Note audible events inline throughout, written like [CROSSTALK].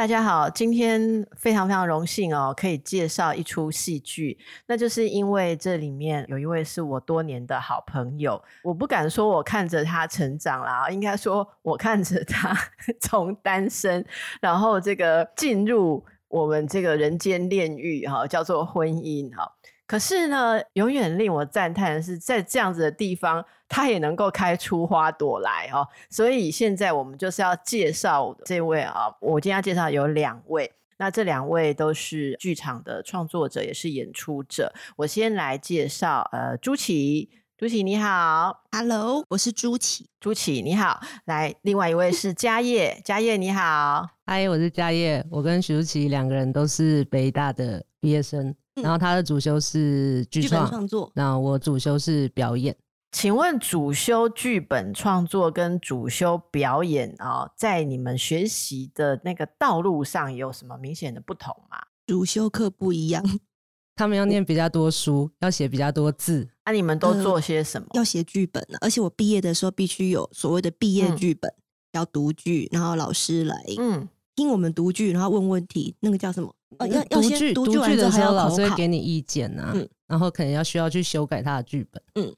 大家好，今天非常非常荣幸哦，可以介绍一出戏剧。那就是因为这里面有一位是我多年的好朋友，我不敢说我看着他成长啦，应该说我看着他 [LAUGHS] 从单身，然后这个进入我们这个人间炼狱哈，叫做婚姻哈。可是呢，永远令我赞叹的是，在这样子的地方，它也能够开出花朵来哦。所以现在我们就是要介绍这位啊，我今天要介绍有两位，那这两位都是剧场的创作者，也是演出者。我先来介绍，呃，朱琪，朱琪你好，Hello，我是朱琪，朱琪你好。来，另外一位是嘉业，嘉业你好，嗨，我是嘉业，我跟徐朱綺两个人都是北大的毕业生。然后他的主修是剧本创作，那我主修是表演。请问主修剧本创作跟主修表演啊、哦，在你们学习的那个道路上有什么明显的不同吗？主修课不一样，[LAUGHS] 他们要念比较多书，要写比较多字。那、啊、你们都做些什么？呃、要写剧本，而且我毕业的时候必须有所谓的毕业剧本，嗯、要读剧，然后老师来嗯听我们读剧，然后问问题，那个叫什么？哦，要要先读剧的时候，老师会给你意见啊，嗯，然后可能要需要去修改他的剧本，嗯，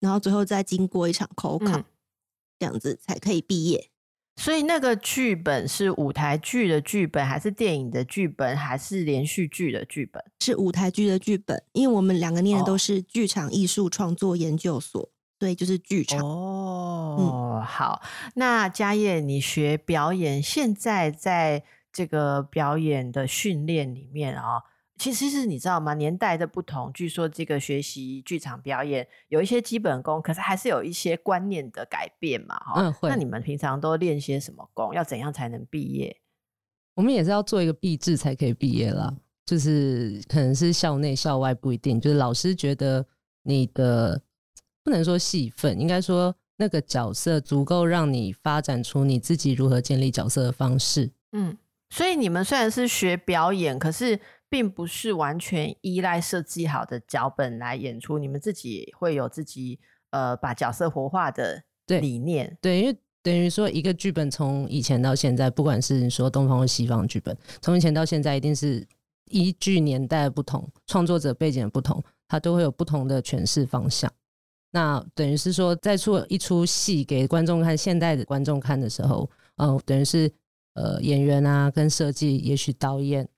然后最后再经过一场口考，嗯，这样子才可以毕业。所以那个剧本是舞台剧的剧本，还是电影的剧本，还是连续剧的剧本？是舞台剧的剧本，因为我们两个念的都是剧场艺术创作研究所，所以就是剧场。哦，嗯，好，那嘉叶，你学表演，现在在。这个表演的训练里面啊、哦，其实是你知道吗？年代的不同，据说这个学习剧场表演有一些基本功，可是还是有一些观念的改变嘛。哈、嗯，会。那你们平常都练些什么功？要怎样才能毕业？我们也是要做一个毕制才可以毕业啦。就是可能是校内校外不一定，就是老师觉得你的不能说戏份，应该说那个角色足够让你发展出你自己如何建立角色的方式。嗯。所以你们虽然是学表演，可是并不是完全依赖设计好的脚本来演出。你们自己会有自己呃把角色活化的理念。对，对，因为等于说一个剧本从以前到现在，不管是你说东方或西方剧本，从以前到现在，一定是依据年代的不同、创作者背景的不同，它都会有不同的诠释方向。那等于是说，在做一出戏给观众看，现代的观众看的时候，嗯、呃，等于是。呃，演员啊，跟设计，也许导演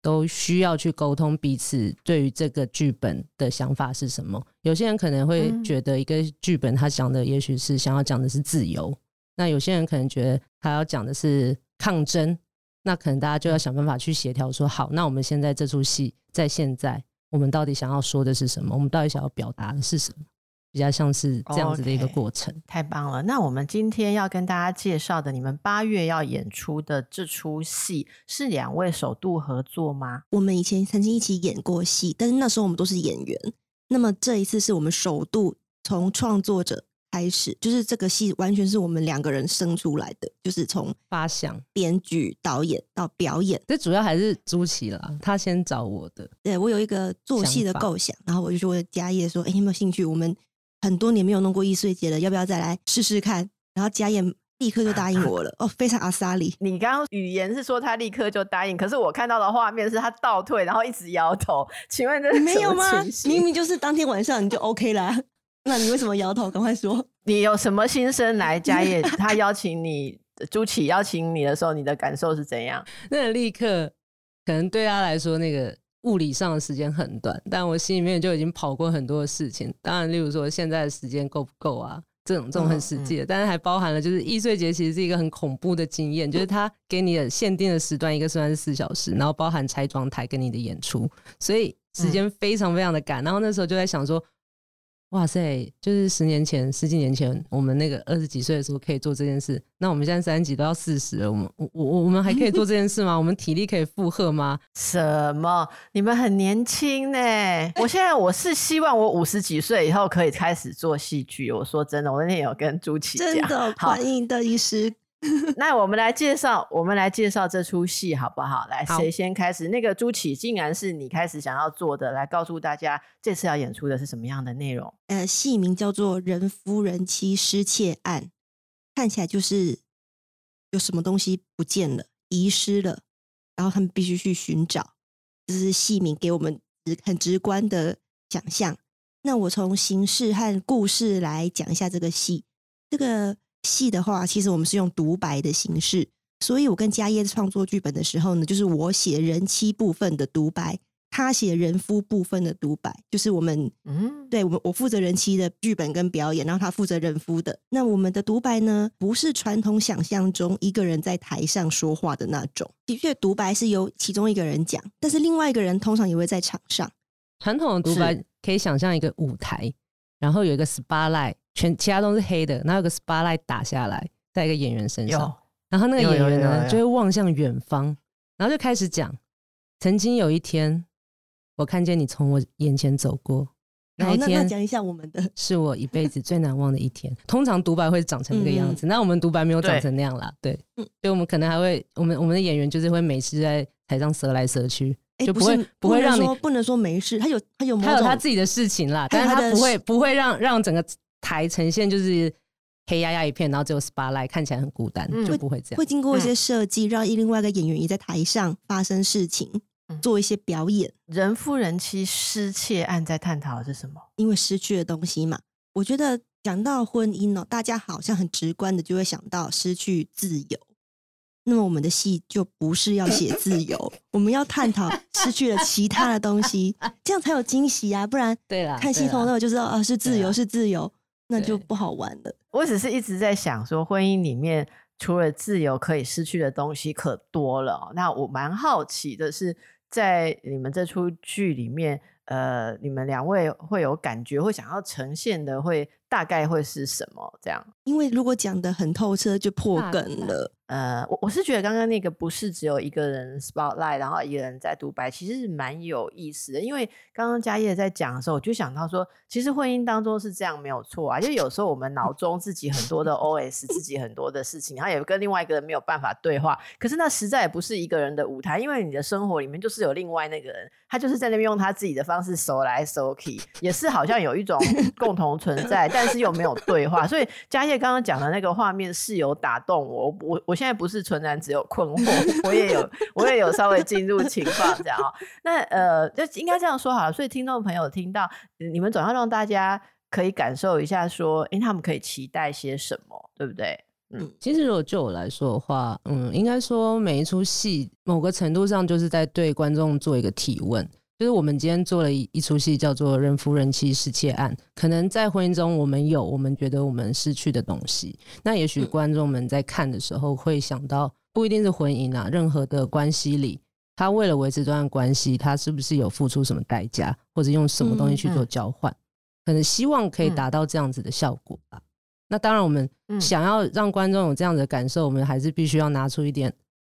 都需要去沟通彼此对于这个剧本的想法是什么。有些人可能会觉得一个剧本他讲的也许是想要讲的是自由，嗯，那有些人可能觉得他要讲的是抗争，那可能大家就要想办法去协调，说好，那我们现在这出戏在现在，我们到底想要说的是什么？我们到底想要表达的是什么？比较像是这样子的一个过程。Oh, okay. 太棒了。那我们今天要跟大家介绍的，你们八月要演出的这出戏，是两位首度合作吗？我们以前曾经一起演过戏，但是那时候我们都是演员。那么这一次是我们首度从创作者开始，就是这个戏完全是我们两个人生出来的，就是从发想、编剧、导演到表演。这主要还是朱琪啦，他先找我的。对，我有一个做戏的构想，然后我就说嘉业说：“哎，你有没有兴趣？我们。”很多年没有弄过易碎节了，要不要再来试试看？然后嘉燕立刻就答应我了，哦，非常阿莎里。你刚刚语言是说他立刻就答应，可是我看到的画面是他倒退，然后一直摇头。请问这是没有吗？明明就是当天晚上你就 OK 啦，那你为什么摇头？赶快说，你有什么心声来？嘉叶他邀请你，朱启邀请你的时候，你的感受是怎样？[LAUGHS] 那个立刻可能对他来说那个。物理上的时间很短，但我心里面就已经跑过很多的事情。当然，例如说现在的时间够不够啊？这种这种很实际的，但是还包含了就是易碎节其实是一个很恐怖的经验，就是它给你的限定的时段一个时段是四小时，然后包含拆装台跟你的演出，所以时间非常非常的赶。然后那时候就在想说，哇塞，就是十年前、十几年前，我们那个二十几岁的时候可以做这件事。那我们现在三十几都要四十了，我们我我我们还可以做这件事吗？[LAUGHS] 我们体力可以负荷吗？什么？你们很年轻呢！我现在我是希望我五十几岁以后可以开始做戏剧。我说真的，我那天有跟朱琪讲，真的欢迎的医师。[LAUGHS] 那我们来介绍，我们来介绍这出戏好不好？来，谁先开始？那个朱启，竟然是你开始想要做的，来告诉大家这次要演出的是什么样的内容？呃，戏名叫做《人夫人妻失窃案》，看起来就是有什么东西不见了，遗失了，然后他们必须去寻找。这是戏名给我们很直观的想象。那我从形式和故事来讲一下这个戏，这个。戏的话，其实我们是用独白的形式，所以我跟嘉业创作剧本的时候呢，就是我写人妻部分的独白，他写人夫部分的独白，就是我们，嗯，对，我我负责人妻的剧本跟表演，然后他负责人夫的。那我们的独白呢，不是传统想象中一个人在台上说话的那种，的确，独白是由其中一个人讲，但是另外一个人通常也会在场上。传统的独白可以想象一个舞台，然后有一个 spotlight。全其他都是黑的，然后有个 spotlight 打下来，在一个演员身上，然后那个演员呢就会望向远方，然后就开始讲：曾经有一天，我看见你从我眼前走过，那一天讲一下我们的，[LAUGHS] 是我一辈子最难忘的一天。通常独白会长成那个样子，那、嗯、我们独白没有长成那样啦，对，对，所以我们可能还会，我们我们的演员就是会每次在台上折来折去。就不会不，不会让你不能说没事，他有他有他有他自己的事情啦，但是他不会不会让让整个。台呈现就是黑压压一片，然后只有 spotlight 看起来很孤单，嗯、就不会这样。会经过一些设计，让另外一个演员也在台上发生事情，嗯、做一些表演。人夫人妻失窃案在探讨的是什么？因为失去的东西嘛。我觉得讲到婚姻哦，大家好像很直观的就会想到失去自由。那么我们的戏就不是要写自由，我们要探讨失去了其他的东西，[LAUGHS] 这样才有惊喜啊！不然，对啦，看戏通通就知道啊，是自由，是自由。那就不好玩了。我只是一直在想说，婚姻里面除了自由，可以失去的东西可多了。那我蛮好奇的是，在你们这出剧里面，呃，你们两位会有感觉，会想要呈现的，会大概会是什么？这样，因为如果讲的很透彻，就破梗了。呃，我我是觉得刚刚那个不是只有一个人 spotlight，然后一个人在独白，其实是蛮有意思的。因为刚刚家业在讲的时候，我就想到说，其实婚姻当中是这样没有错啊。就有时候我们脑 [LAUGHS] 中自己很多的 OS，自己很多的事情，然后也跟另外一个人没有办法对话。可是那实在也不是一个人的舞台，因为你的生活里面就是有另外那个人，他就是在那边用他自己的方式手来手去，也是好像有一种 [LAUGHS] 共同存在，但是又没有对话。所以家业刚刚讲的那个画面是有打动我，我我。现在不是纯然只有困惑，我也有，我也有稍微进入情况这样。那呃，就应该这样说好了。所以听众朋友听到你们总要让大家可以感受一下，说，哎，他们可以期待些什么，对不对？嗯，其实如果就我来说的话，嗯，应该说每一出戏某个程度上就是在对观众做一个提问。就是我们今天做了一一出戏，叫做《人夫人妻失窃案》。可能在婚姻中，我们有我们觉得我们失去的东西。那也许观众们在看的时候会想到，不一定是婚姻啊，任何的关系里，他为了维持这段关系，他是不是有付出什么代价，或者用什么东西去做交换？可能希望可以达到这样子的效果吧。那当然，我们想要让观众有这样子的感受，我们还是必须要拿出一点。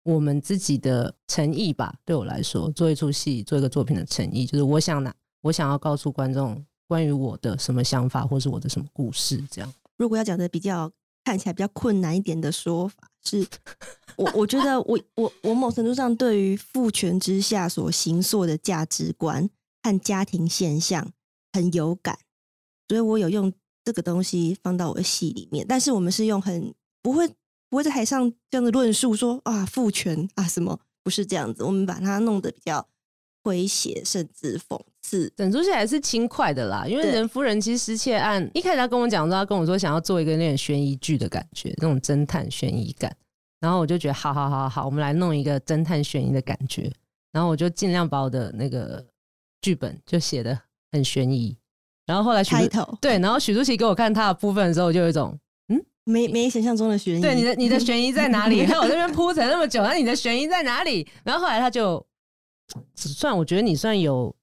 我们自己的诚意吧，对我来说，做一出戏，做一个作品的诚意，就是我想拿，我想要告诉观众关于我的什么想法，或是我的什么故事，这样。如果要讲的比较看起来比较困难一点的说法，是 [LAUGHS] 我我觉得我我我某程度上对于父权之下所形塑的价值观和家庭现象很有感，所以我有用这个东西放到我的戏里面，但是我们是用很不会。不会在台上这样子论述说啊父权啊什么，不是这样子，我们把它弄得比较诙谐，甚至讽刺。整出戏还是轻快的啦，因为人夫人妻失窃案一开始他跟我讲说，他跟我说想要做一个那种悬疑剧的感觉，那种侦探悬疑感。然后我就觉得好好好好，我们来弄一个侦探悬疑的感觉。然后我就尽量把我的那个剧本就写的很悬疑。然后后来开头对，然后许淑琪给我看他的部分的时候，就有一种。没没想象中的悬疑，对你的你的悬疑在哪里？[LAUGHS] 看我这边铺陈那么久，那你的悬疑在哪里？然后后来他就只算我觉得你算有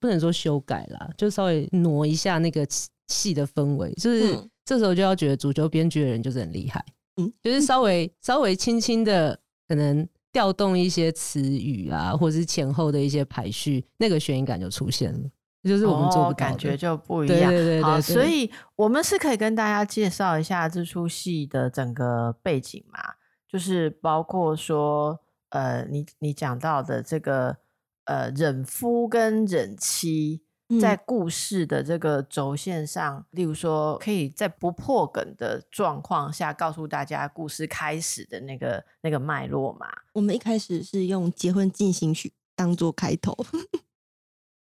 不能说修改啦，就稍微挪一下那个戏的氛围，就是、嗯、这时候就要觉得主角编剧的人就是很厉害，嗯，就是稍微稍微轻轻的可能调动一些词语啊，或者是前后的一些排序，那个悬疑感就出现了，就是我们做不到、哦、感觉就不。一样，对对对，对，对，好，所以我们是可以跟大家介绍一下这出戏的整个背景嘛，就是包括说，呃，你你讲到的这个。呃，忍夫跟忍妻在故事的这个轴线上，嗯，例如说，可以在不破梗的状况下告诉大家故事开始的那个那个脉络嘛。我们一开始是用结婚进行曲当做开头，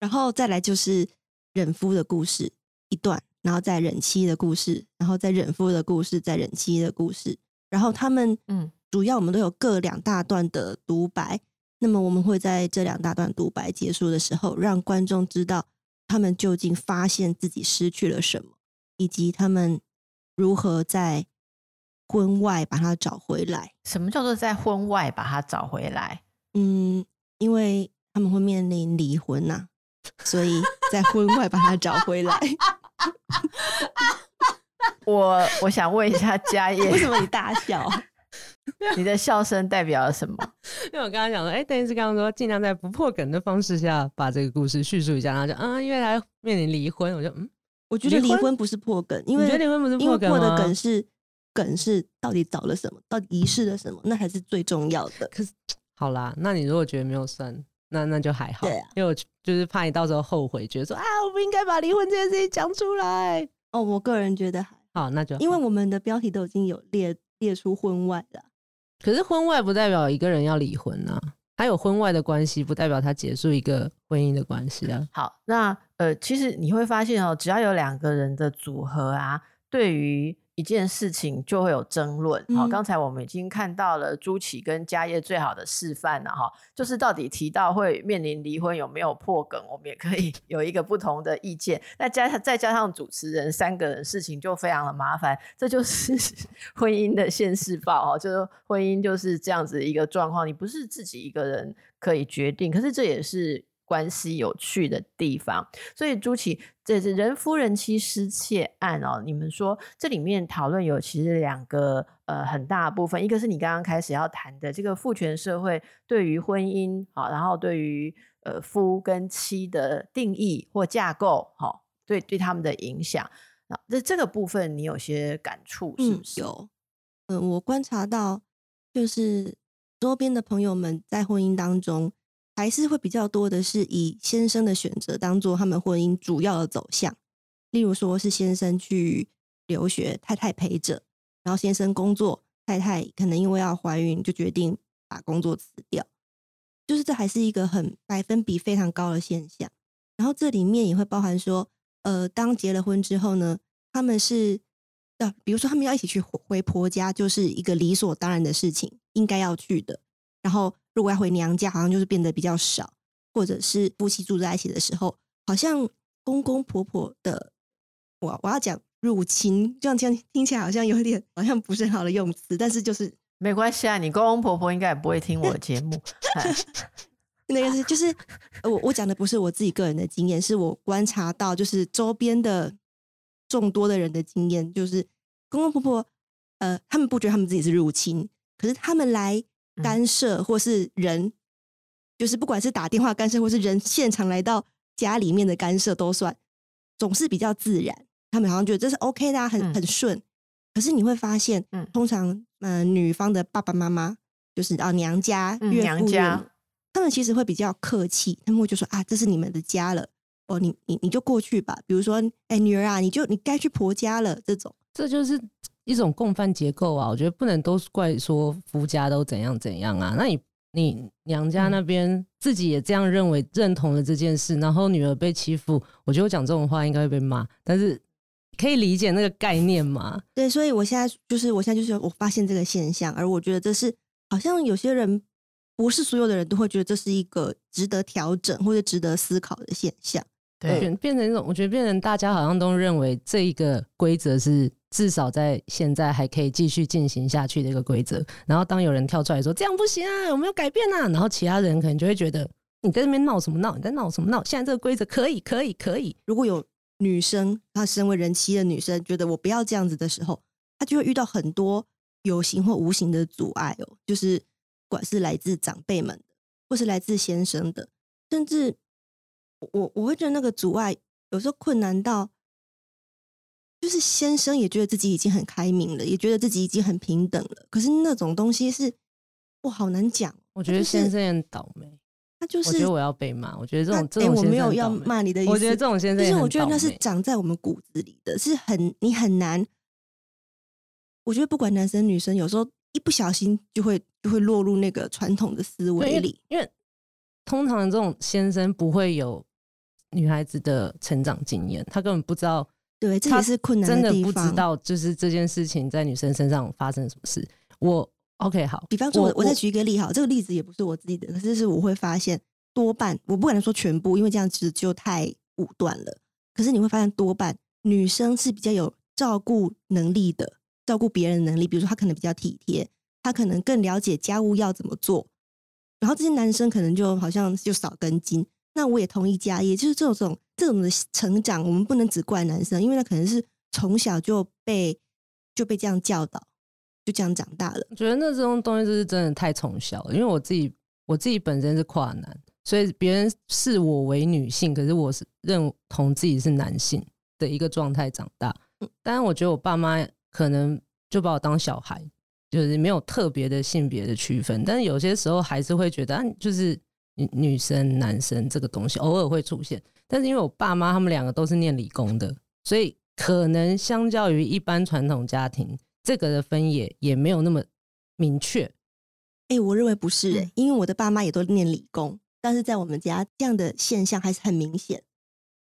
然后再来就是忍夫的故事一段，然后再忍妻的故事，然后再忍夫的故事，再忍妻的故事，然后他们嗯，主要我们都有各两大段的独白。那么我们会在这两大段独白结束的时候，让观众知道他们究竟发现自己失去了什么，以及他们如何在婚外把它找回来。什么叫做在婚外把它找回来？嗯，因为他们会面临离婚呐、啊，所以在婚外把他找回来。[LAUGHS] 我我想问一下家业，为什么你大笑？你的笑声代表了什么？[LAUGHS] 因为我刚刚讲说，哎、欸，邓医师刚刚说，尽量在不破梗的方式下把这个故事叙述一下，然后就，嗯，因为他面临离婚，我就，嗯，我觉得离婚不是破梗，因为觉得离婚不是破梗，破的梗是梗是到底找了什么，到底遗失了什么，那才是最重要的。可是，好啦，那你如果觉得没有算，那那就还好，对啊，因为我就是怕你到时候后悔，觉得说啊，我不应该把离婚这件事情讲出来。哦，我个人觉得还好，那就好，因为我们的标题都已经有列列出婚外了。可是婚外不代表一个人要离婚啊，还有婚外的关系不代表他结束一个婚姻的关系啊。好，那呃，其实你会发现哦，只要有两个人的组合啊，对于。一件事情就会有争论。好，刚才我们已经看到了朱启跟家业最好的示范了哈，就是到底提到会面临离婚有没有破梗，我们也可以 [LAUGHS] 有一个不同的意见。那加上再加上主持人三个人，事情就非常的麻烦。这就是 [LAUGHS] 婚姻的现世报哈，就是婚姻就是这样子一个状况，你不是自己一个人可以决定，可是这也是。关系有趣的地方，所以朱綺，这是人夫人妻失窃案哦。你们说这里面讨论有其实两个呃很大的部分，一个是你刚刚开始要谈的这个父权社会对于婚姻好，然后对于呃夫跟妻的定义或架构好，对对他们的影响。那这这个部分你有些感触是不是？嗯，有，嗯，我观察到就是周边的朋友们在婚姻当中。还是会比较多的是以先生的选择当做他们婚姻主要的走向，例如说是先生去留学，太太陪着，然后先生工作，太太可能因为要怀孕就决定把工作辞掉，就是这还是一个很百分比非常高的现象。然后这里面也会包含说，呃，当结了婚之后呢，他们是要，比如说他们要一起去回婆家，就是一个理所当然的事情，应该要去的，然后。如果要回娘家，好像就是变得比较少，或者是夫妻住在一起的时候，好像公公婆婆的，我我要讲入侵，这样听听起来好像有点好像不是很好的用词，但是就是没关系啊，你公公婆婆应该也不会听我的节目。[LAUGHS] [LAUGHS] 那个是就是我我讲的不是我自己个人的经验，是我观察到就是周边的众多的人的经验，就是公公婆婆呃，他们不觉得他们自己是入侵，可是他们来。干涉或是人，就是不管是打电话干涉或是人现场来到家里面的干涉都算，总是比较自然。他们好像觉得这是 OK 的，很很顺。可是你会发现，通常嗯、呃，女方的爸爸妈妈就是啊娘家岳父娘家，他们其实会比较客气，他们会就说啊，这是你们的家了，哦，你你你就过去吧。比如说，哎，女儿啊，你就你该去婆家了。这种，这就是。一种共犯结构啊，我觉得不能都怪说夫家都怎样怎样啊。那你你娘家那边自己也这样认为，认同了这件事，然后女儿被欺负，我觉得我讲这种话应该会被骂，但是可以理解那个概念吗？对，所以我现在就是我现在就是我发现这个现象，而我觉得这是好像有些人不是所有的人都会觉得这是一个值得调整或者值得思考的现象。对，变变成一种，我觉得变成大家好像都认为这一个规则是。至少在现在还可以继续进行下去的一个规则。然后当有人跳出来说这样不行啊，我们要改变啊，然后其他人可能就会觉得你在那边闹什么闹？你在闹什么闹？现在这个规则可以，可以，可以。如果有女生，她身为人妻的女生，觉得我不要这样子的时候，她就会遇到很多有形或无形的阻碍哦，就是不管是来自长辈们的，或是来自先生的，甚至我我会觉得那个阻碍有时候困难到，就是先生也觉得自己已经很开明了，也觉得自己已经很平等了，可是那种东西是，我好难讲。我觉得先生很倒霉。他就是，我觉得我要被骂。我觉得这种，哎、这种我没有要骂你的意思。我觉得这种先生，其实我觉得那是长在我们骨子里的，是很你很难。我觉得不管男生女生，有时候一不小心就会就会落入那个传统的思维里因。因为通常这种先生不会有女孩子的成长经验，他根本不知道。对，这也是困难。真的不知道，就是这件事情在女生身上发生什么事。我。OK，好。比方说，我我再举一个例，好，这个例子也不是我自己的，可是是我会发现多半，我不可能说全部，因为这样子就太武断了。可是你会发现，多半女生是比较有照顾能力的，照顾别人的能力。比如说，她可能比较体贴，她可能更了解家务要怎么做。然后这些男生可能就好像就少根筋。那我也同意家，也就是这种这种的成长，我们不能只怪男生，因为他可能是从小就被就被这样教导。就这样长大了。我觉得那这种东西就是真的太从小了，因为我自己我自己本身是跨男，所以别人视我为女性，可是我是认同自己是男性的一个状态长大。当然，我觉得我爸妈可能就把我当小孩，就是没有特别的性别的区分。但是有些时候还是会觉得，啊，就是女女生、男生这个东西偶尔会出现。但是因为我爸妈他们两个都是念理工的，所以可能相较于一般传统家庭。这个的分野也没有那么明确，哎、欸，我认为不是、因为我的爸妈也都念理工，但是在我们家这样的现象还是很明显。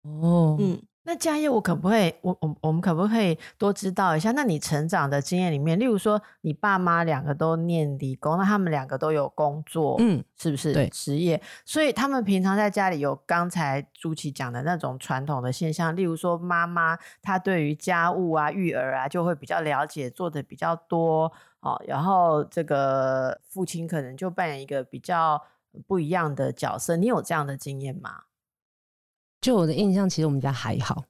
哦，嗯。那家业，我可不可以，我我我们可不可以多知道一下？那你成长的经验里面，例如说，你爸妈两个都念理工，那他们两个都有工作，嗯，是不是？对，职业，所以他们平常在家里有刚才朱琪讲的那种传统的现象，例如说，妈妈她对于家务啊、育儿啊，就会比较了解，做的比较多哦。然后这个父亲可能就扮演一个比较不一样的角色。你有这样的经验吗？就我的印象，其实我们家还好。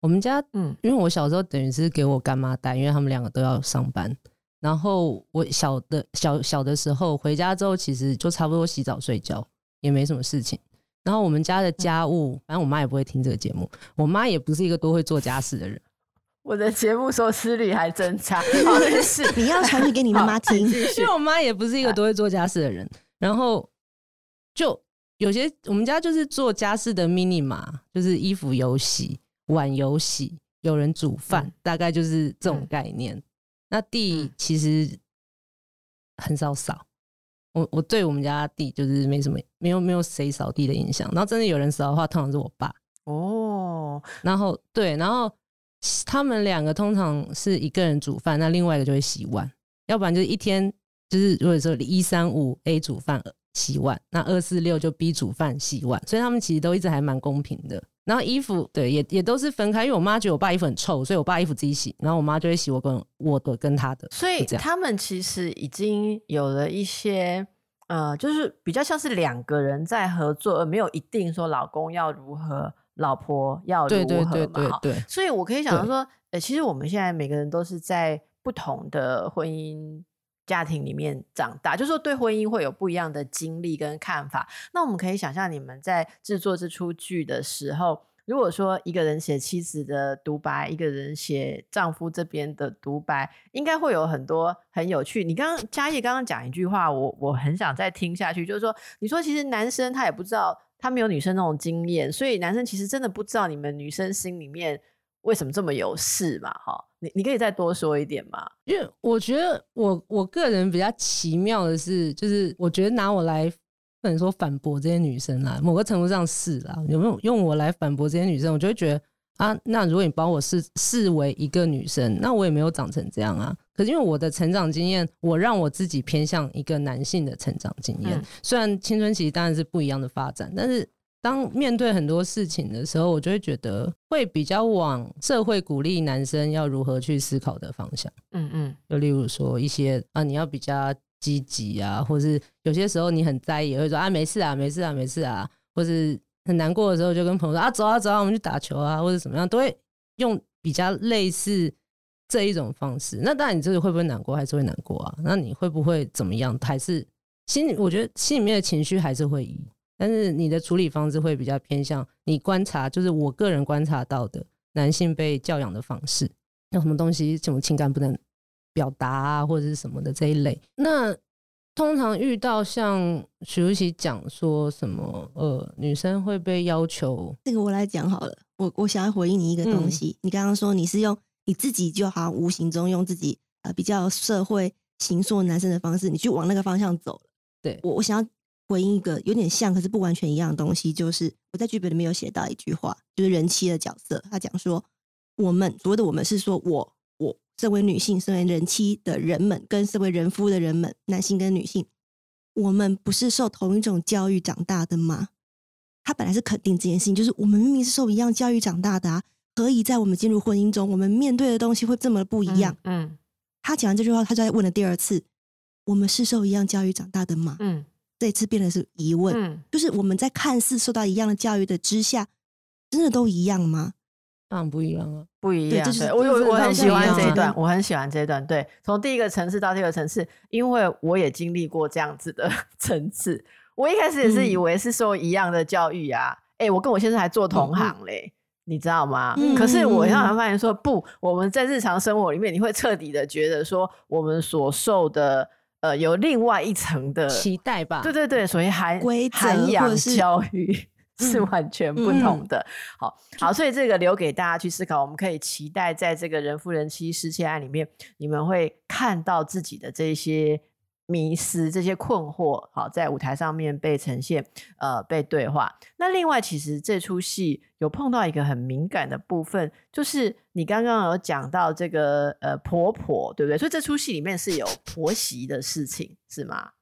我们家，嗯，因为我小时候等于是给我干妈带，因为他们两个都要上班。然后我小的小小的时候回家之后，其实就差不多洗澡睡觉，也没什么事情。然后我们家的家务，反正我妈也不会听这个节目。我妈也不是一个多会做家事的人。我的节目收视率还真差。[LAUGHS] 是，你要传递给你妈妈听，因为我妈也不是一个多会做家事的人。然后就。有些我们家就是做家事的 mini 嘛，就是衣服有洗，碗有洗，有人煮饭，嗯，大概就是这种概念。嗯、那地其实很少扫，我我对我们家地就是没什么，没有没有谁扫地的印象。然后真的有人扫的话，通常是我爸。哦，然后对，然后他们两个通常是一个人煮饭，那另外一个就会洗碗，要不然就是一天就是如果说一三五 A 煮饭。洗碗，那二四六就逼煮饭洗碗，所以他们其实都一直还蛮公平的。然后衣服，对，也也都是分开，因为我妈觉得我爸衣服很臭，所以我爸衣服自己洗，然后我妈就会洗我跟我的跟他的。所以他们其实已经有了一些，呃，就是比较像是两个人在合作，而没有一定说老公要如何，老婆要如何嘛。对对对对对。所以我可以想到说，呃，其实我们现在每个人都是在不同的婚姻。家庭里面长大，就是说对婚姻会有不一样的经历跟看法。那我们可以想象，你们在制作这出剧的时候，如果说一个人写妻子的独白，一个人写丈夫这边的独白，应该会有很多很有趣。你刚刚嘉叶刚刚讲一句话，我我很想再听下去，就是说，你说其实男生他也不知道，他没有女生那种经验，所以男生其实真的不知道你们女生心里面。为什么这么有事嘛？哈，你你可以再多说一点吗？因为我觉得我我个人比较奇妙的是，就是我觉得拿我来不能说反驳这些女生啦，某个程度上是啦。有没有用我来反驳这些女生？我就会觉得啊，那如果你把我视视为一个女生，那我也没有长成这样啊。可是因为我的成长经验，我让我自己偏向一个男性的成长经验。嗯。虽然青春期当然是不一样的发展，但是。当面对很多事情的时候，我就会觉得会比较往社会鼓励男生要如何去思考的方向。嗯嗯，就例如说一些啊，你要比较积极啊，或是有些时候你很在意，也会说啊没事啊没事啊没事啊，或是很难过的时候就跟朋友说啊走啊走啊我们去打球啊，或者怎么样，都会用比较类似这一种方式。那当然你这个会不会难过还是会难过啊？那你会不会怎么样？还是心里我觉得心里面的情绪还是会移，但是你的处理方式会比较偏向你观察，就是我个人观察到的男性被教养的方式，有什么东西什么情感不能。表达啊，或者是什么的这一类，那通常遇到像徐如琪讲说什么，呃，女生会被要求，这个我来讲好了。我我想要回应你一个东西，嗯、你刚刚说你是用你自己就好像无形中用自己呃比较社会形塑男生的方式，你去往那个方向走了。对，我我想要回应一个有点像，可是不完全一样的东西，就是我在剧本里面有写到一句话，就是人妻的角色，他讲说我们所谓的我们是说我我。身为女性、身为人妻的人们，跟身为人夫的人们，男性跟女性，我们不是受同一种教育长大的吗？他本来是肯定这件事情，就是我们明明是受一样教育长大的啊，何以在我们进入婚姻中，我们面对的东西会这么不一样？嗯，嗯，他讲完这句话，他就在问了第二次：我们是受一样教育长大的吗？嗯，这次变得是疑问，嗯，就是我们在看似受到一样的教育的之下，真的都一样吗？当然不一样啊，不一样。对，我我我很喜欢这一段，我很喜欢这一段。对，从第一个层次到第二个层次，因为我也经历过这样子的 [LAUGHS] 层次。我一开始也是以为是受一样的教育啊，哎、嗯欸，我跟我先生还做同行嘞，嗯、你知道吗？嗯、可是我后来发现说，不，我们在日常生活里面，你会彻底的觉得说，我们所受的呃有另外一层的期待吧？对对对，所以涵涵养教育。[LAUGHS] 是完全不同的，嗯、好好，所以这个留给大家去思考。我们可以期待，在这个人夫人妻失窃案里面，你们会看到自己的这些迷失、这些困惑，好，在舞台上面被呈现，呃，被对话。那另外，其实这出戏有碰到一个很敏感的部分，就是你刚刚有讲到这个呃婆婆，对不对？所以这出戏里面是有婆媳的事情，是吗？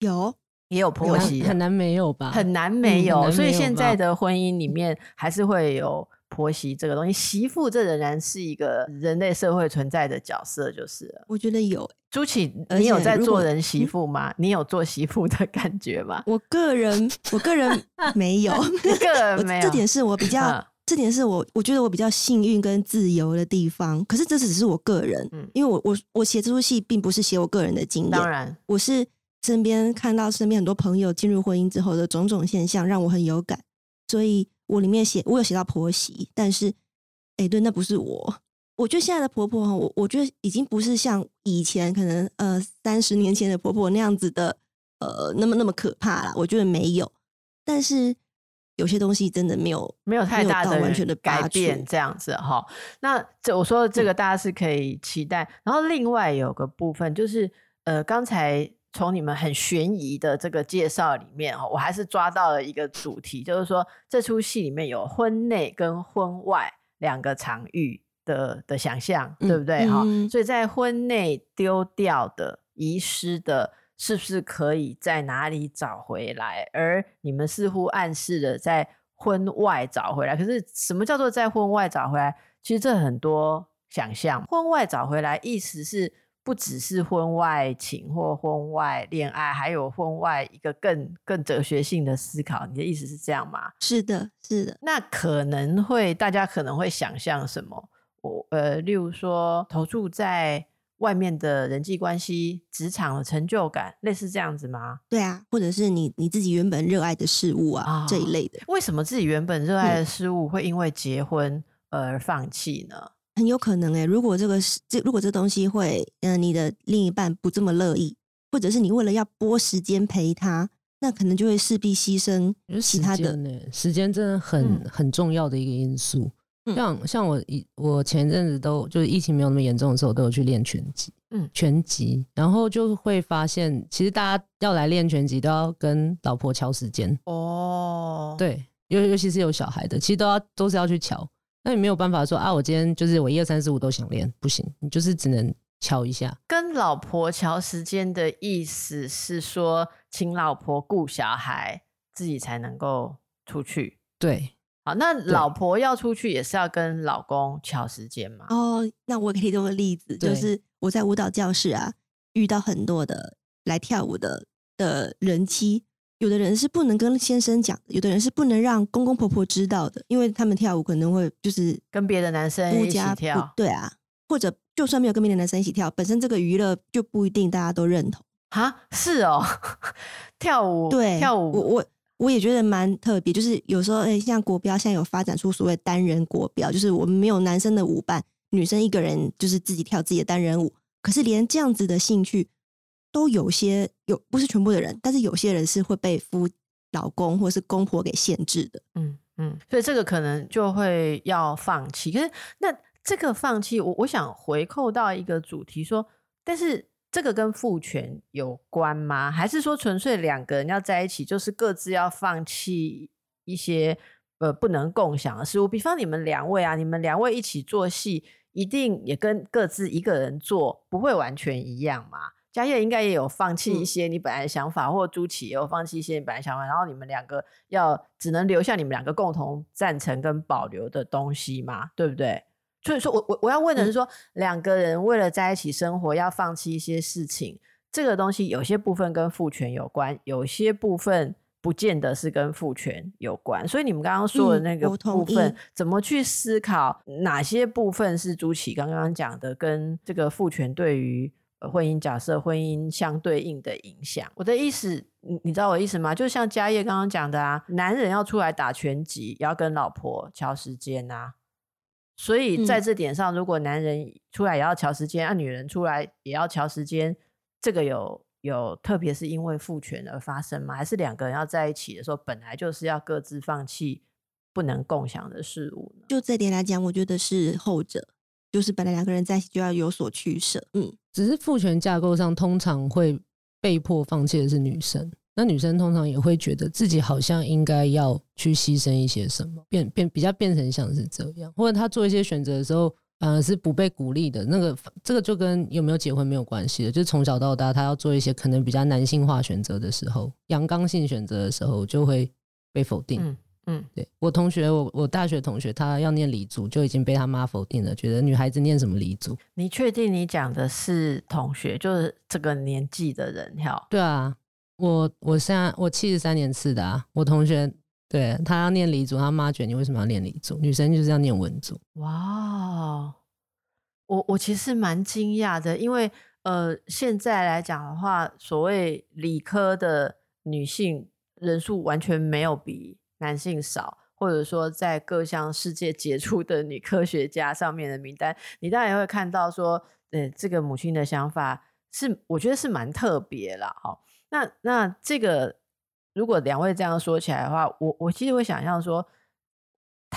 有。也有婆媳，很难没有吧？很难没有，嗯、所以现在的婚姻里面还是会有婆媳这个东西。媳妇这仍然是一个人类社会存在的角色，就是了。我觉得有朱启，你有在做人媳妇吗？你有做媳妇的 [LAUGHS] 感觉吗？我个人，我个人 [LAUGHS] 没有，[LAUGHS] 个人没有。这点是我比较，嗯、这点是我我觉得我比较幸运跟自由的地方。可是这只是我个人，嗯、因为我我我写这出戏并不是写我个人的经验，当然我是。身边看到身边很多朋友进入婚姻之后的种种现象，让我很有感，所以我里面写我有写到婆媳，但是，哎、欸，对，那不是我。我觉得现在的婆婆，我我觉得已经不是像以前可能呃三十年前的婆婆那样子的，呃，那么那么可怕了。我觉得没有，但是有些东西真的没有没有太大的完全的改变，这样子哈。那这我说的这个大家是可以期待。嗯、然后另外有个部分就是呃刚才。从你们很悬疑的这个介绍里面，我还是抓到了一个主题，就是说这出戏里面有婚内跟婚外两个场域的的想象，对不对？哈、嗯，所以在婚内丢掉的、遗失的，是不是可以在哪里找回来？而你们似乎暗示了在婚外找回来，可是什么叫做在婚外找回来？其实这很多想象，婚外找回来意思是。不只是婚外情或婚外恋爱，还有婚外一个更更哲学性的思考。你的意思是这样吗？是的，是的。那可能会大家可能会想象什么？我呃，例如说投注在外面的人际关系、职场的成就感，类似这样子吗？对啊，或者是你你自己原本热爱的事物啊、哦、这一类的。为什么自己原本热爱的事物会因为结婚而放弃呢？很有可能哎、欸，如果这个是这，如果这东西会，嗯、呃，你的另一半不这么乐意，或者是你为了要拨时间陪他，那可能就会势必牺牲其他的。时间真的很、嗯、很重要的一个因素。嗯、像像我一我前阵子都就是疫情没有那么严重的时候，都有去练拳击，嗯，拳击，然后就会发现，其实大家要来练拳击都要跟老婆敲时间哦。对，尤尤其是有小孩的，其实都要都是要去乔。那你没有办法说啊，我今天就是我一二三四五都想练，不行，你就是只能敲一下。跟老婆乔时间的意思是说，请老婆顾小孩，自己才能够出去。对，好，那老婆要出去也是要跟老公乔时间嘛？哦，那我可以提供个例子，就是我在舞蹈教室啊，遇到很多的来跳舞的的人妻，有的人是不能跟先生讲的，有的人是不能让公公婆婆知道的，因为他们跳舞可能会就是跟别的男生一起跳，对啊，或者就算没有跟别的男生一起跳，本身这个娱乐就不一定大家都认同啊。是哦，[LAUGHS] 跳舞对跳舞，我我我也觉得蛮特别，就是有时候哎，像国标现在有发展出所谓单人国标，就是我们没有男生的舞伴，女生一个人就是自己跳自己的单人舞，可是连这样子的兴趣。都有些有，不是全部的人，但是有些人是会被夫老公或是公婆给限制的。嗯嗯，所以这个可能就会要放弃。可是那这个放弃，我我想回扣到一个主题说，但是这个跟父权有关吗？还是说纯粹两个人要在一起，就是各自要放弃一些呃不能共享的事物？比方你们两位啊，你们两位一起做戏，一定也跟各自一个人做不会完全一样嘛？嘉业应该也有放弃一些你本来的想法，嗯、或朱启也有放弃一些你本来的想法，然后你们两个要只能留下你们两个共同赞成跟保留的东西嘛，对不对？所以说我我我要问的是说，嗯、两个人为了在一起生活要放弃一些事情，这个东西有些部分跟父权有关，有些部分不见得是跟父权有关。所以你们刚刚说的那个部分，嗯、怎么去思考哪些部分是朱启刚刚讲的，跟这个父权对于婚姻假设、婚姻相对应的影响。我的意思，你你知道我的意思吗？就像嘉业刚刚讲的啊，男人要出来打拳击，也要跟老婆调时间啊。所以在这点上，嗯、如果男人出来也要调时间，啊，女人出来也要调时间，这个有有特别是因为父权而发生吗？还是两个人要在一起的时候，本来就是要各自放弃不能共享的事物呢？就这点来讲，我觉得是后者。就是本来两个人在一起就要有所取舍，嗯，只是父权架构上通常会被迫放弃的是女生，那女生通常也会觉得自己好像应该要去牺牲一些什么，变变比较变成像是这样，或者她做一些选择的时候，呃，是不被鼓励的。那个这个就跟有没有结婚没有关系的，就是从小到大，她要做一些可能比较男性化选择的时候，阳刚性选择的时候，就会被否定。嗯嗯，对我同学，我我大学同学，他要念理组就已经被他妈否定了，觉得女孩子念什么理组？你确定你讲的是同学，就是这个年纪的人？哈，对啊，我我现在我七十三年次的啊，我同学对他要念理组，他妈觉得你为什么要念理组？女生就是要念文组。哇，我我其实蛮惊讶的，因为呃，现在来讲的话，所谓理科的女性人数完全没有比。男性少，或者说在各项世界杰出的女科学家上面的名单，你当然也会看到说，呃，这个母亲的想法是，我觉得是蛮特别啦。哈。那那这个，如果两位这样说起来的话，我我其实会想象说，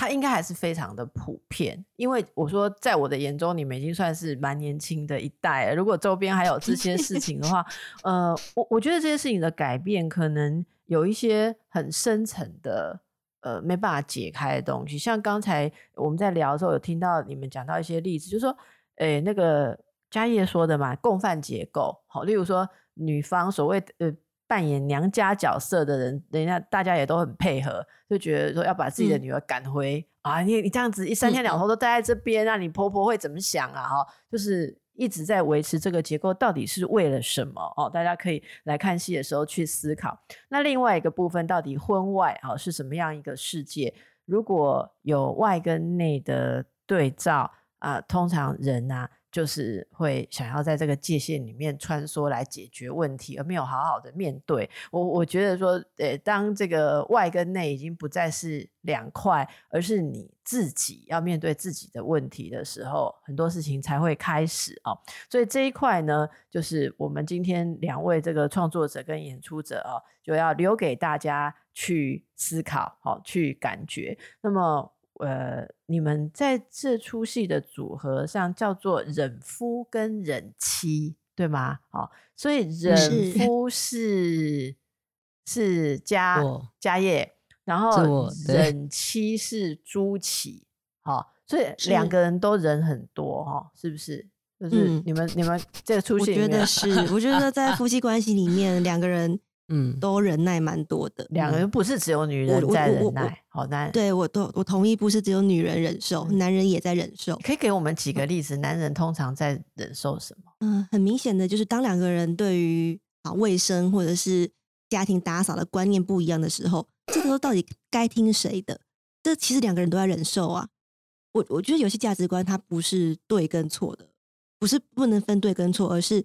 他应该还是非常的普遍，因为我说在我的眼中，你们已经算是蛮年轻的一代了。如果周边还有这些事情的话，呃，我我觉得这些事情的改变可能。有一些很深层的，呃，没办法解开的东西。像刚才我们在聊的时候，有听到你们讲到一些例子，就是说，诶，那个嘉业说的嘛，共犯结构，好，例如说女方所谓呃扮演娘家角色的人，人家大家也都很配合，就觉得说要把自己的女儿赶回、嗯、啊，你你这样子一三天两头都待在这边，那、嗯、你婆婆会怎么想啊？哈，就是。一直在维持这个结构，到底是为了什么？哦，大家可以来看戏的时候去思考。那另外一个部分，到底婚外啊是什么样一个世界？如果有外跟内的对照啊，通常人呐、啊。就是会想要在这个界限里面穿梭来解决问题，而没有好好的面对。我我觉得说，呃，当这个外跟内已经不再是两块，而是你自己要面对自己的问题的时候，很多事情才会开始哦。所以这一块呢，就是我们今天两位这个创作者跟演出者哦，就要留给大家去思考，好，去感觉。那么。呃，你们在这出戏的组合上叫做忍夫跟忍妻，对吗？好，所以忍夫是是家家业，然后忍妻是朱启，好，所以两个人都忍很多哈，是不是？就是你们、嗯、你们这个出戏，我觉得是，我觉得在夫妻关系里面两个人。嗯，都忍耐蛮多的。两个人不是只有女人在忍耐，好难。对，我都我同意，不是只有女人忍受，嗯、男人也在忍受。可以给我们几个例子？男人通常在忍受什么？嗯，很明显的就是当两个人对于啊卫生或者是家庭打扫的观念不一样的时候，这个时候到底该听谁的？这其实两个人都在忍受啊。我我觉得有些价值观它不是对跟错的，不是不能分对跟错，而是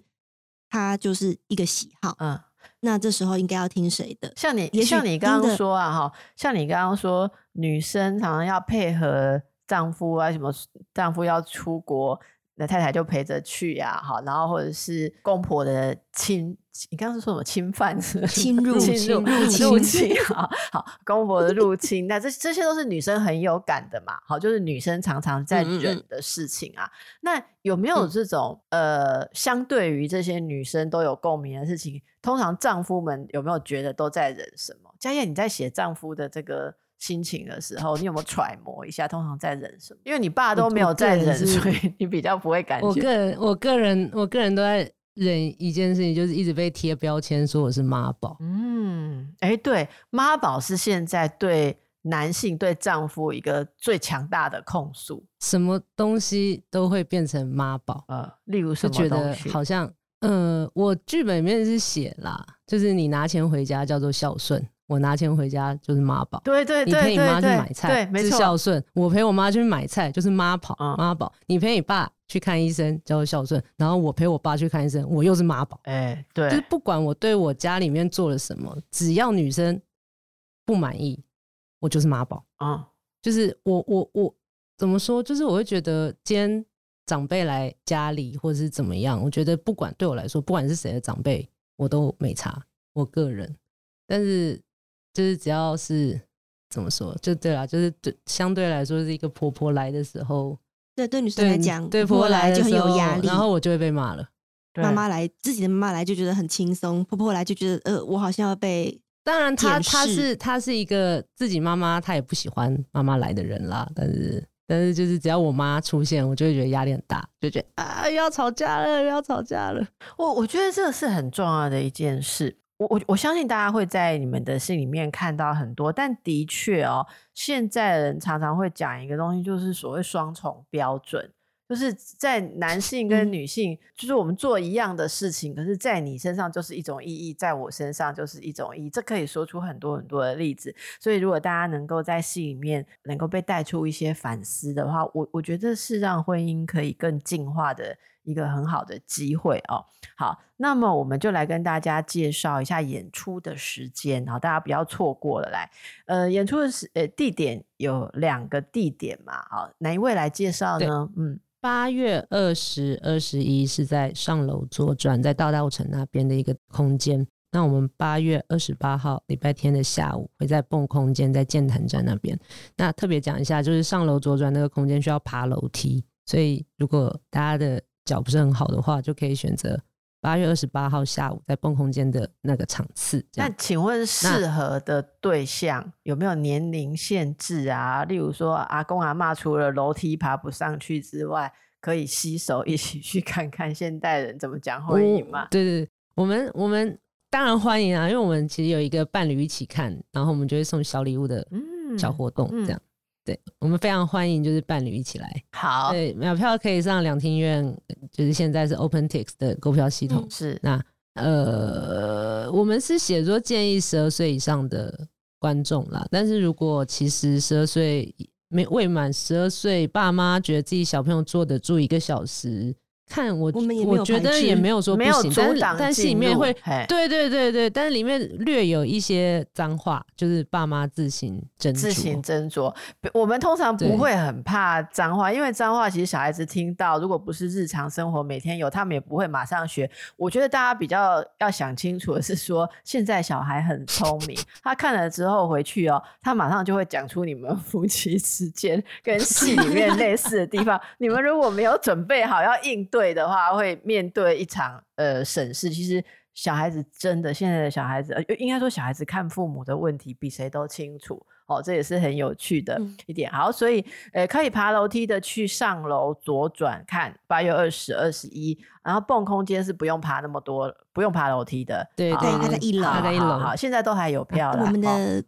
它就是一个喜好。嗯，那这时候应该要听谁的？像你，像你刚刚说啊，哈，像你刚刚说，女生常常要配合丈夫啊，什么丈夫要出国。那太太就陪着去呀，好，然后或者是公婆的侵，你刚刚是说什么侵犯？侵入、[LAUGHS] 侵入、入侵、入侵，好好，公婆的入侵，那这这些都是女生很有感的嘛，好，就是女生常常在忍的事情啊。嗯嗯那有没有这种、嗯、呃，相对于这些女生都有共鸣的事情，通常丈夫们有没有觉得都在忍什么？佳燕，你在写丈夫的这个。心情的时候，你有没有揣摩一下？通常在忍什么？因为你爸都没有在忍，所以你比较不会感觉。我个人，我个人，我个人都在忍一件事情，就是一直被贴标签说我是妈宝。嗯，哎、欸，对，妈宝是现在对男性对丈夫一个最强大的控诉。什么东西都会变成妈宝？呃，例如什么觉得好像，呃，我剧本里面是写啦，就是你拿钱回家叫做孝顺。我拿钱回家就是妈宝，对对对，你陪你妈去买菜，对，没错，是孝顺。我陪我妈去买菜就是妈宝，妈宝。你陪你爸去看医生叫做孝顺，然后我陪我爸去看医生，我又是妈宝。哎，对，就是不管我对我家里面做了什么，只要女生不满意，我就是妈宝。啊，就是我我我怎么说？就是我会觉得，今天长辈来家里或者是怎么样，我觉得不管对我来说，不管是谁的长辈，我都没差。我个人，但是。就是只要是怎么说，就对了，就是对相对来说是一个婆婆来的时候，对对女生来讲，对婆婆来就很有压力，然后我就会被骂了。妈妈来，自己的妈妈来就觉得很轻松，婆婆来就觉得呃，我好像要被。当然她，她她是她是一个自己妈妈，她也不喜欢妈妈来的人啦。但是但是就是只要我妈出现，我就会觉得压力很大，就觉得啊，又要吵架了，又要吵架了。我我觉得这个是很重要的一件事。我我我相信大家会在你们的信里面看到很多，但的确哦，现在人常常会讲一个东西，就是所谓双重标准，就是在男性跟女性，嗯、就是我们做一样的事情，可是在你身上就是一种意义，在我身上就是一种意义，这可以说出很多很多的例子。所以如果大家能够在信里面能够被带出一些反思的话，我我觉得是让婚姻可以更进化的。一个很好的机会哦，好，那么我们就来跟大家介绍一下演出的时间，好大家不要错过了。来，呃，演出的时呃地点有两个地点嘛，好，哪一位来介绍呢？嗯，八月二十、二十一是在上楼左转，在大道城那边的一个空间。那我们八月二十八号礼拜天的下午会在蹦空间，在建潭站那边。那特别讲一下，就是上楼左转那个空间需要爬楼梯，所以如果大家的脚不是很好的话，就可以选择八月二十八号下午在蹦空间的那个场次。那请问适合的对象有没有年龄限制啊？例如说阿公阿妈除了楼梯爬不上去之外，可以携手一起去看看现代人怎么讲婚姻吗？对对对，我们我们当然欢迎啊，因为我们其实有一个伴侣一起看，然后我们就会送小礼物的小活动这样。嗯嗯对，我们非常欢迎，就是伴侣一起来。好，对，秒票可以上两厅院，就是现在是 OpenTix 的购票系统。嗯、是，那呃，我们是写作建议十二岁以上的观众啦，但是如果其实十二岁没未满十二岁，爸妈觉得自己小朋友坐得住一个小时。看我，我，我觉得也没有说不行，但但是里面会，对对对对，但是里面略有一些脏话，就是爸妈自行斟自行斟酌。我们通常不会很怕脏话，因为脏话其实小孩子听到，如果不是日常生活每天有，他们也不会马上学。我觉得大家比较要想清楚的是说，现在小孩很聪明，他看了之后回去哦，他马上就会讲出你们夫妻之间跟戏里面类似的地方。你们如果没有准备好要应对。对的话，会面对一场呃审视。其实小孩子真的，现在的小孩子，呃，应该说小孩子看父母的问题比谁都清楚哦，这也是很有趣的一点。嗯、好，所以呃，可以爬楼梯的去上楼左转看八月二十、二十一，然后蹦空间是不用爬那么多，不用爬楼梯的。对对，他在一楼，他在一楼。好，现在都还有票了。我们的。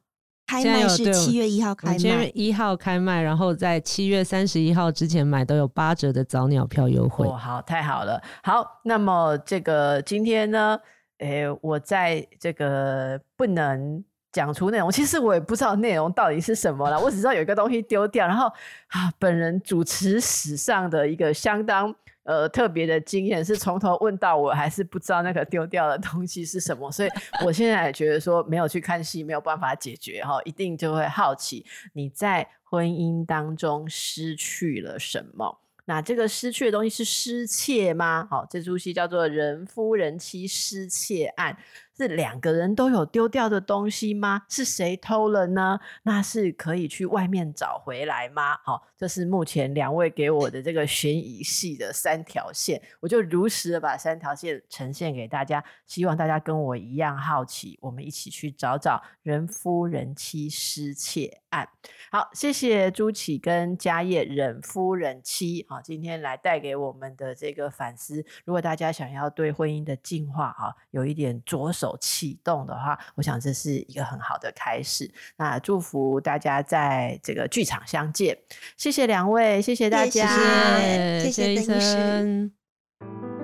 开卖是七月一号开卖，七月一号开卖，然后在七月三十一号之前买都有八折的早鸟票优惠。哦，好，太好了。好，那么这个今天呢，诶，我在这个不能讲出内容，[LAUGHS] 其实我也不知道内容到底是什么了。[LAUGHS] 我只知道有一个东西丢掉，然后啊，本人主持史上的一个相当呃特别的经验，是从头问到我还是不知道那个丢掉的东西是什么。所以我现在也觉得说，没有去看戏没有办法解决哈，一定就会好奇你在婚姻当中失去了什么。那这个失去的东西是失窃吗？好，这出戏叫做《人夫人妻失窃案》。是两个人都有丢掉的东西吗？是谁偷了呢？那是可以去外面找回来吗？好，这是目前两位给我的这个悬疑戏的三条线，我就如实的把三条线呈现给大家，希望大家跟我一样好奇，我们一起去找找人夫人妻失窃案。好，谢谢朱启跟家曄人夫人妻，好，今天来带给我们的这个反思。如果大家想要对婚姻的进化啊，有一点着手。启动的话，我想这是一个很好的开始。那祝福大家在这个剧场相见。谢谢两位，谢谢大家，谢谢，谢谢邓医师。